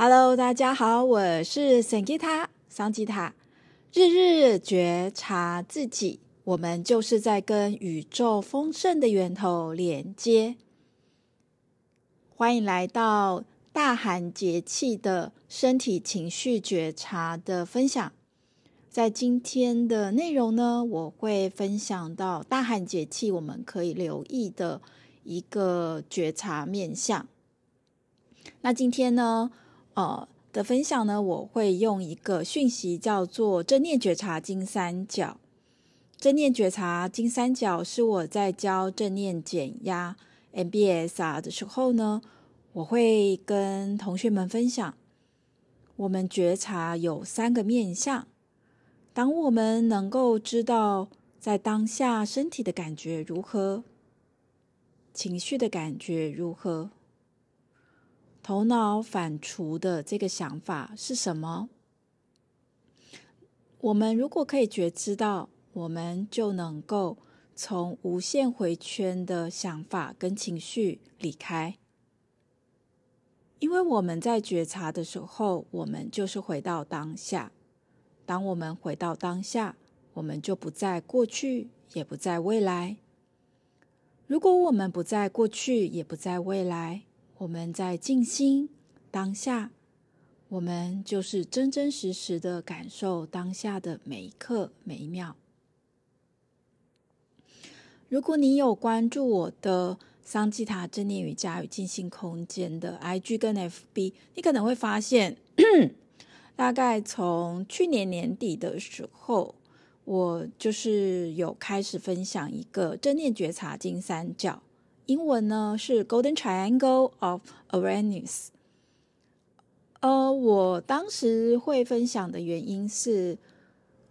Hello，大家好，我是桑吉塔，桑吉塔。日日觉察自己，我们就是在跟宇宙丰盛的源头连接。欢迎来到大寒节气的身体情绪觉察的分享。在今天的内容呢，我会分享到大寒节气我们可以留意的一个觉察面向。那今天呢，呃的分享呢，我会用一个讯息叫做正念觉察金三角。正念觉察金三角是我在教正念减压 MBSR 的时候呢，我会跟同学们分享，我们觉察有三个面向。当我们能够知道在当下身体的感觉如何，情绪的感觉如何，头脑反刍的这个想法是什么？我们如果可以觉知到，我们就能够从无限回圈的想法跟情绪离开，因为我们在觉察的时候，我们就是回到当下。当我们回到当下，我们就不在过去，也不在未来。如果我们不在过去，也不在未来，我们在静心当下，我们就是真真实实的感受当下的每一刻、每一秒。如果你有关注我的桑吉塔正念瑜伽与静心空间的 IG 跟 FB，你可能会发现。大概从去年年底的时候，我就是有开始分享一个正念觉察金三角，英文呢是 Golden Triangle of Awareness。呃，我当时会分享的原因是，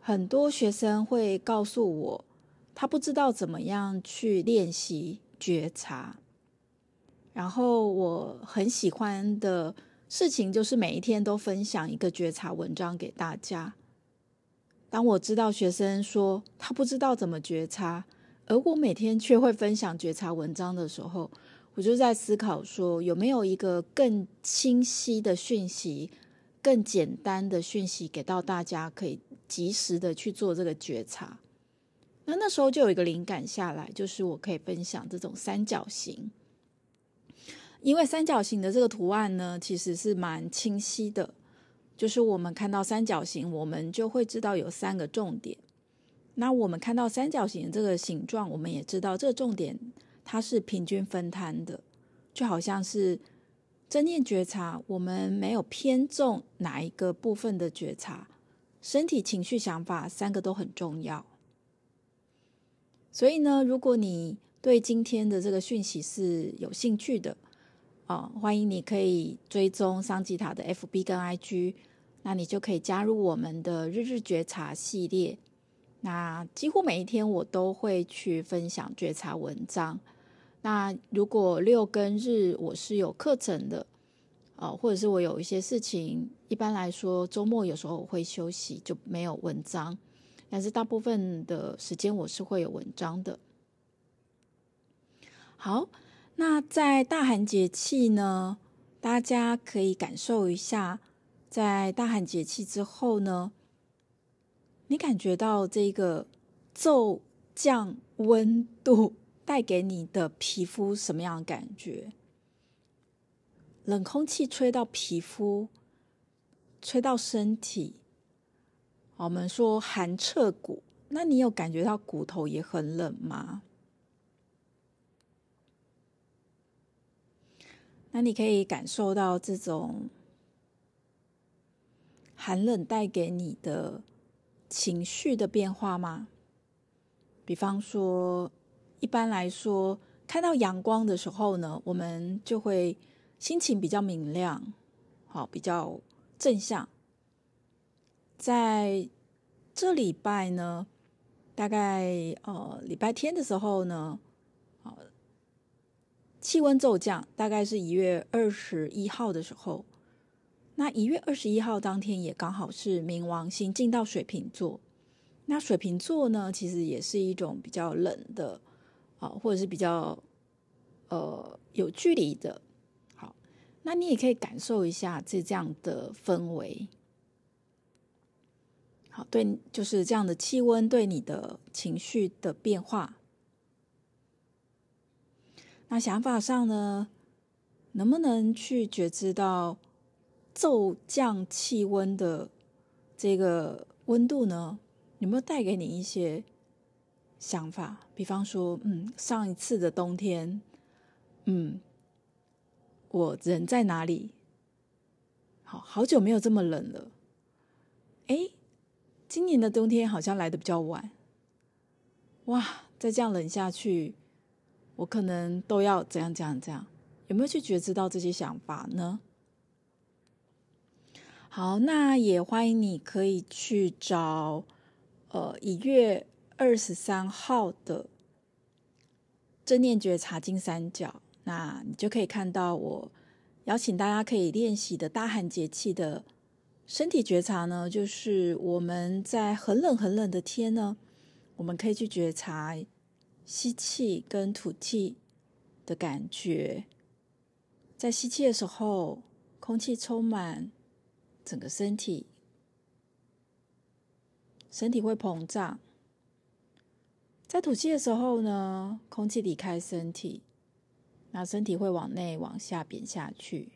很多学生会告诉我，他不知道怎么样去练习觉察，然后我很喜欢的。事情就是每一天都分享一个觉察文章给大家。当我知道学生说他不知道怎么觉察，而我每天却会分享觉察文章的时候，我就在思考说有没有一个更清晰的讯息、更简单的讯息给到大家，可以及时的去做这个觉察。那那时候就有一个灵感下来，就是我可以分享这种三角形。因为三角形的这个图案呢，其实是蛮清晰的。就是我们看到三角形，我们就会知道有三个重点。那我们看到三角形这个形状，我们也知道这个重点它是平均分摊的，就好像是正念觉察，我们没有偏重哪一个部分的觉察，身体、情绪、想法三个都很重要。所以呢，如果你对今天的这个讯息是有兴趣的，哦，欢迎你可以追踪桑吉塔的 FB 跟 IG，那你就可以加入我们的日日觉察系列。那几乎每一天我都会去分享觉察文章。那如果六跟日我是有课程的，哦，或者是我有一些事情，一般来说周末有时候我会休息，就没有文章。但是大部分的时间我是会有文章的。好。那在大寒节气呢，大家可以感受一下，在大寒节气之后呢，你感觉到这个骤降温度 带给你的皮肤什么样的感觉？冷空气吹到皮肤，吹到身体，我们说寒彻骨，那你有感觉到骨头也很冷吗？那你可以感受到这种寒冷带给你的情绪的变化吗？比方说，一般来说，看到阳光的时候呢，我们就会心情比较明亮，好，比较正向。在这礼拜呢，大概呃礼拜天的时候呢，好气温骤降，大概是一月二十一号的时候。那一月二十一号当天也刚好是冥王星进到水瓶座。那水瓶座呢，其实也是一种比较冷的，啊，或者是比较呃有距离的。好，那你也可以感受一下这这样的氛围。好，对，就是这样的气温对你的情绪的变化。那想法上呢，能不能去觉知到骤降气温的这个温度呢？有没有带给你一些想法？比方说，嗯，上一次的冬天，嗯，我人在哪里？好，好久没有这么冷了。诶，今年的冬天好像来的比较晚。哇，再这样冷下去。我可能都要怎样怎样怎样，有没有去觉知到这些想法呢？好，那也欢迎你可以去找呃一月二十三号的正念觉察金三角，那你就可以看到我邀请大家可以练习的大寒节气的身体觉察呢，就是我们在很冷很冷的天呢，我们可以去觉察。吸气跟吐气的感觉，在吸气的时候，空气充满整个身体，身体会膨胀；在吐气的时候呢，空气离开身体，那身体会往内往下扁下去。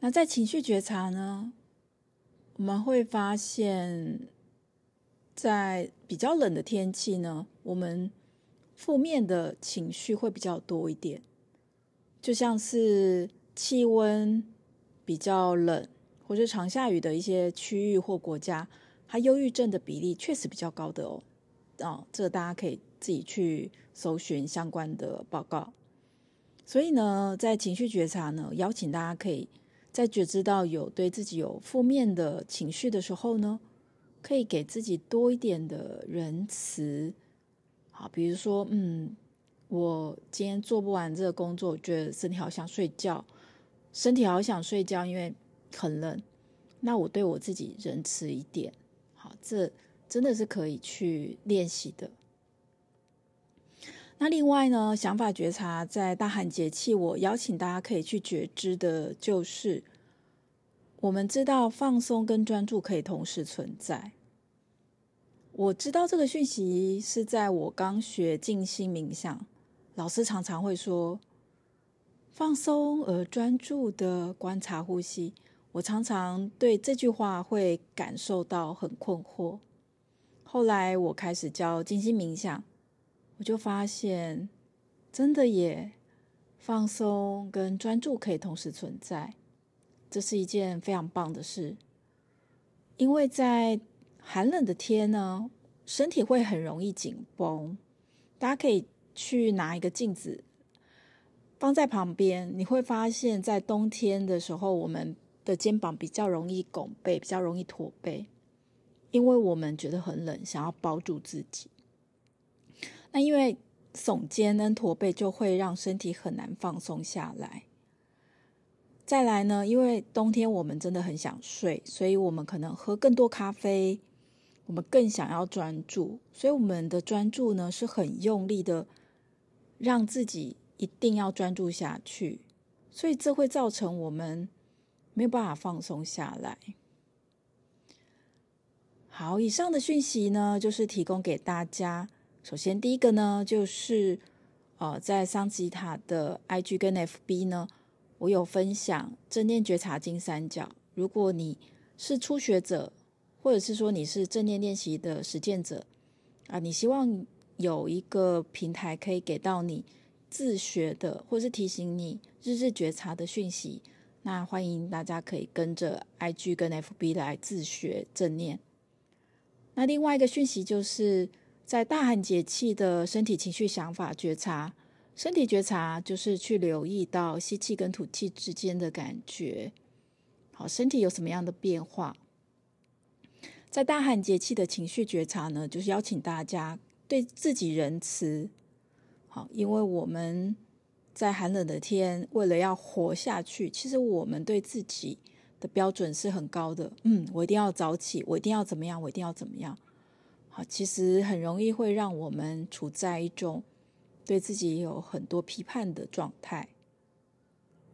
那在情绪觉察呢，我们会发现。在比较冷的天气呢，我们负面的情绪会比较多一点，就像是气温比较冷或者常下雨的一些区域或国家，它忧郁症的比例确实比较高的哦。哦，这个大家可以自己去搜寻相关的报告。所以呢，在情绪觉察呢，邀请大家可以在觉知到有对自己有负面的情绪的时候呢。可以给自己多一点的仁慈，好，比如说，嗯，我今天做不完这个工作，我觉得身体好想睡觉，身体好想睡觉，因为很冷。那我对我自己仁慈一点，好，这真的是可以去练习的。那另外呢，想法觉察在大寒节气，我邀请大家可以去觉知的，就是。我们知道放松跟专注可以同时存在。我知道这个讯息是在我刚学静心冥想，老师常常会说放松而专注的观察呼吸。我常常对这句话会感受到很困惑。后来我开始教静心冥想，我就发现真的也放松跟专注可以同时存在。这是一件非常棒的事，因为在寒冷的天呢，身体会很容易紧绷。大家可以去拿一个镜子放在旁边，你会发现在冬天的时候，我们的肩膀比较容易拱背，比较容易驼背，因为我们觉得很冷，想要包住自己。那因为耸肩跟驼背，就会让身体很难放松下来。再来呢，因为冬天我们真的很想睡，所以我们可能喝更多咖啡，我们更想要专注，所以我们的专注呢是很用力的，让自己一定要专注下去，所以这会造成我们没有办法放松下来。好，以上的讯息呢，就是提供给大家。首先，第一个呢，就是呃，在桑吉塔的 IG 跟 FB 呢。我有分享正念觉察金三角。如果你是初学者，或者是说你是正念练习的实践者啊，你希望有一个平台可以给到你自学的，或是提醒你日日觉察的讯息，那欢迎大家可以跟着 IG 跟 FB 来自学正念。那另外一个讯息就是在大寒节气的身体、情绪、想法觉察。身体觉察就是去留意到吸气跟吐气之间的感觉，好，身体有什么样的变化？在大寒节气的情绪觉察呢，就是邀请大家对自己仁慈，好，因为我们在寒冷的天，为了要活下去，其实我们对自己的标准是很高的。嗯，我一定要早起，我一定要怎么样，我一定要怎么样。好，其实很容易会让我们处在一种。对自己有很多批判的状态。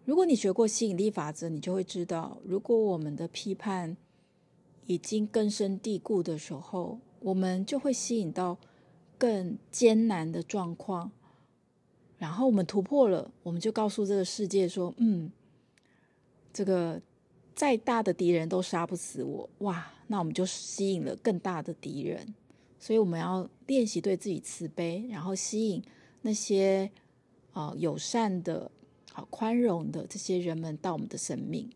如果你学过吸引力法则，你就会知道，如果我们的批判已经根深蒂固的时候，我们就会吸引到更艰难的状况。然后我们突破了，我们就告诉这个世界说：“嗯，这个再大的敌人都杀不死我。”哇，那我们就吸引了更大的敌人。所以我们要练习对自己慈悲，然后吸引那些啊、呃、友善的。好宽容的这些人们到我们的生命。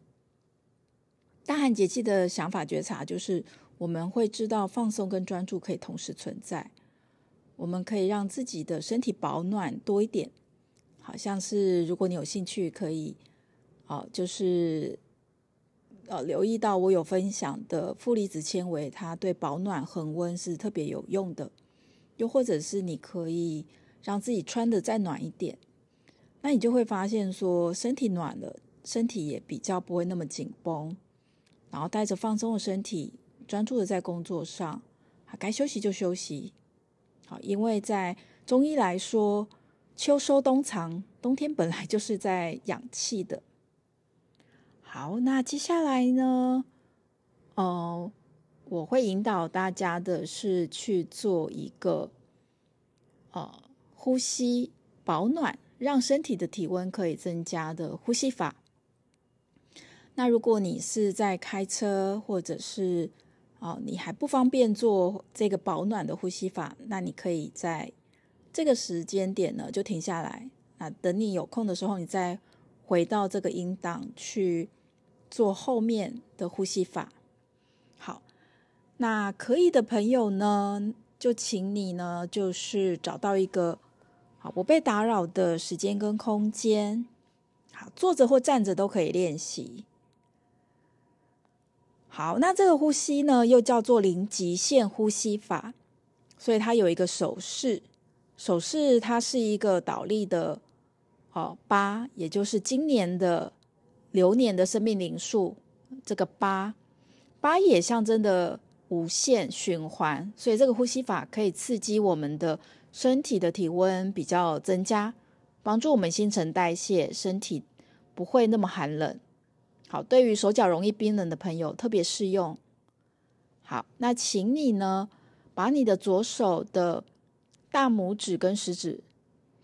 大寒节气的想法觉察就是，我们会知道放松跟专注可以同时存在。我们可以让自己的身体保暖多一点，好像是如果你有兴趣，可以哦，就是呃留意到我有分享的负离子纤维，它对保暖恒温是特别有用的。又或者是你可以让自己穿的再暖一点。那你就会发现，说身体暖了，身体也比较不会那么紧绷，然后带着放松的身体，专注的在工作上，啊该休息就休息。好，因为在中医来说，秋收冬藏，冬天本来 就是在养气的。好，那接下来呢，呃，我会引导大家的是去做一个呃呼吸保暖。让身体的体温可以增加的呼吸法。那如果你是在开车，或者是哦，你还不方便做这个保暖的呼吸法，那你可以在这个时间点呢就停下来。那等你有空的时候，你再回到这个音档去做后面的呼吸法。好，那可以的朋友呢，就请你呢，就是找到一个。好，不被打扰的时间跟空间，好，坐着或站着都可以练习。好，那这个呼吸呢，又叫做零极限呼吸法，所以它有一个手势，手势它是一个倒立的哦八，也就是今年的流年的生命灵数，这个八，八也象征的无限循环，所以这个呼吸法可以刺激我们的。身体的体温比较增加，帮助我们新陈代谢，身体不会那么寒冷。好，对于手脚容易冰冷的朋友特别适用。好，那请你呢，把你的左手的大拇指跟食指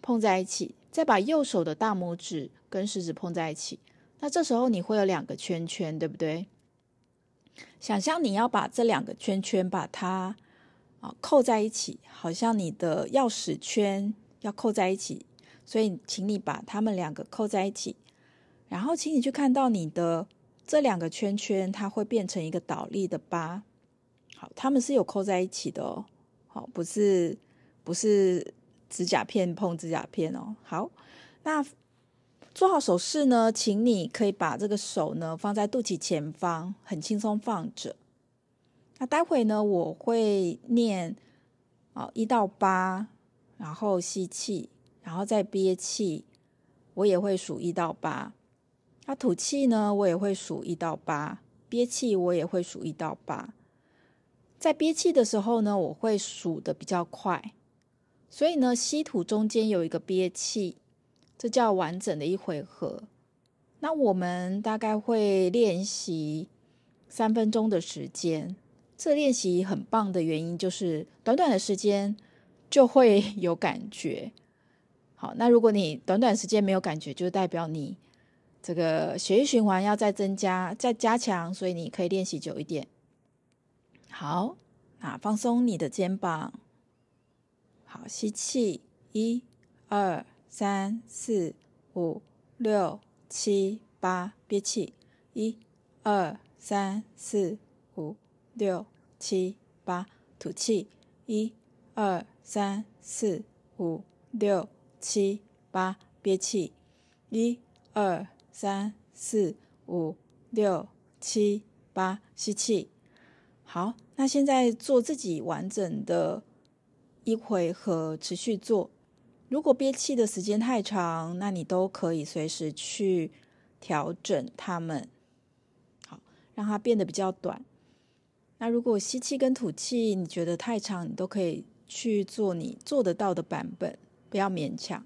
碰在一起，再把右手的大拇指跟食指碰在一起。那这时候你会有两个圈圈，对不对？想象你要把这两个圈圈把它。啊，扣在一起，好像你的钥匙圈要扣在一起，所以请你把它们两个扣在一起，然后请你去看到你的这两个圈圈，它会变成一个倒立的八。好，它们是有扣在一起的哦。好，不是不是指甲片碰指甲片哦。好，那做好手势呢，请你可以把这个手呢放在肚脐前方，很轻松放着。那待会呢，我会念啊一到八，然后吸气，然后再憋气，我也会数一到八。那吐气呢，我也会数一到八，憋气我也会数一到八。在憋气的时候呢，我会数的比较快，所以呢，吸吐中间有一个憋气，这叫完整的一回合。那我们大概会练习三分钟的时间。这练习很棒的原因就是短短的时间就会有感觉。好，那如果你短短时间没有感觉，就代表你这个血液循环要再增加、再加强，所以你可以练习久一点。好，那放松你的肩膀。好，吸气，一、二、三、四、五、六、七、八，憋气，一、二、三、四、五。六七八，吐气，一二三四五六七八，憋气，一二三四五六七八，吸气。好，那现在做自己完整的一回合，持续做。如果憋气的时间太长，那你都可以随时去调整它们，好，让它变得比较短。那如果吸气跟吐气你觉得太长，你都可以去做你做得到的版本。不要勉强。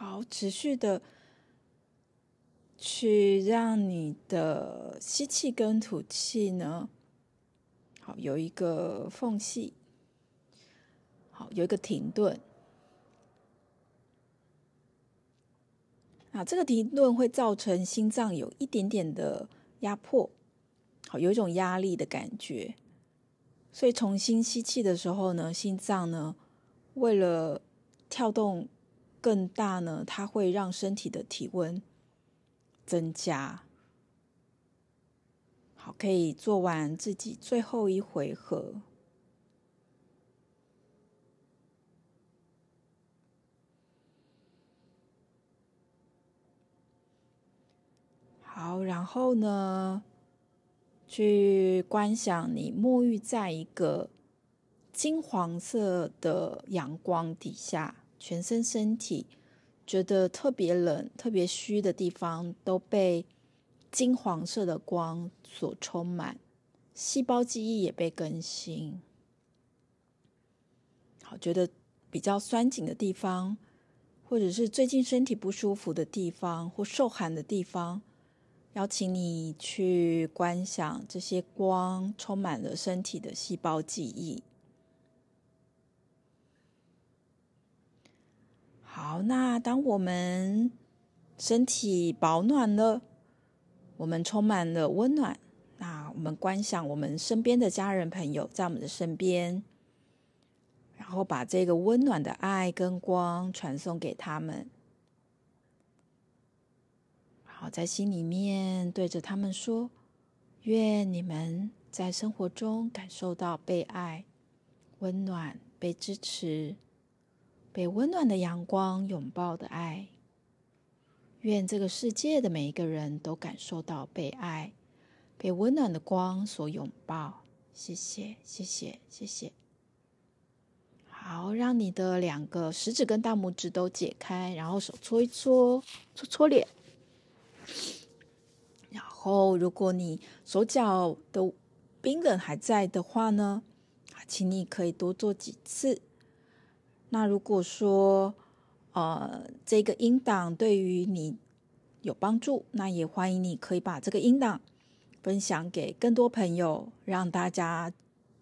好，持续的去让你的吸气跟吐气呢，好，有一个缝隙，好，有一个停顿。啊，这个停顿会造成心脏有一点点的压迫，好，有一种压力的感觉。所以重新吸气的时候呢，心脏呢，为了跳动。更大呢，它会让身体的体温增加。好，可以做完自己最后一回合。好，然后呢，去观想你沐浴在一个金黄色的阳光底下。全身身体觉得特别冷、特别虚的地方都被金黄色的光所充满，细胞记忆也被更新。好，觉得比较酸紧的地方，或者是最近身体不舒服的地方，或受寒的地方，邀请你去观想这些光充满了身体的细胞记忆。好，那当我们身体保暖了，我们充满了温暖，那我们观想我们身边的家人朋友在我们的身边，然后把这个温暖的爱跟光传送给他们。好，在心里面对着他们说：愿你们在生活中感受到被爱、温暖、被支持。被温暖的阳光拥抱的爱，愿这个世界的每一个人都感受到被爱，被温暖的光所拥抱。谢谢，谢谢，谢谢。好，让你的两个食指跟大拇指都解开，然后手搓一搓，搓搓脸。然后，如果你手脚的冰冷还在的话呢，请你可以多做几次。那如果说，呃，这个音档对于你有帮助，那也欢迎你可以把这个音档分享给更多朋友，让大家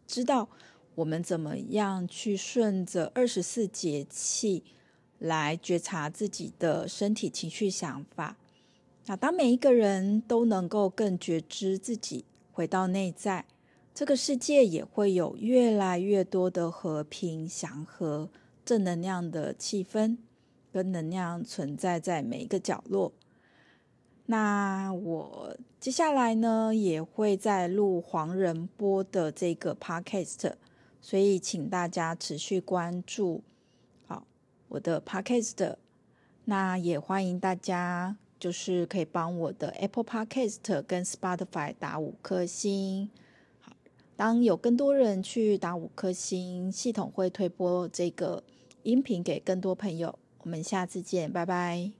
知道我们怎么样去顺着二十四节气来觉察自己的身体、情绪、想法。那当每一个人都能够更觉知自己，回到内在，这个世界也会有越来越多的和平、祥和。正能量的气氛跟能量存在在每一个角落。那我接下来呢，也会再录黄仁波的这个 podcast，所以请大家持续关注好我的 podcast。那也欢迎大家就是可以帮我的 Apple Podcast 跟 Spotify 打五颗星。好，当有更多人去打五颗星，系统会推播这个。音频给更多朋友，我们下次见，拜拜。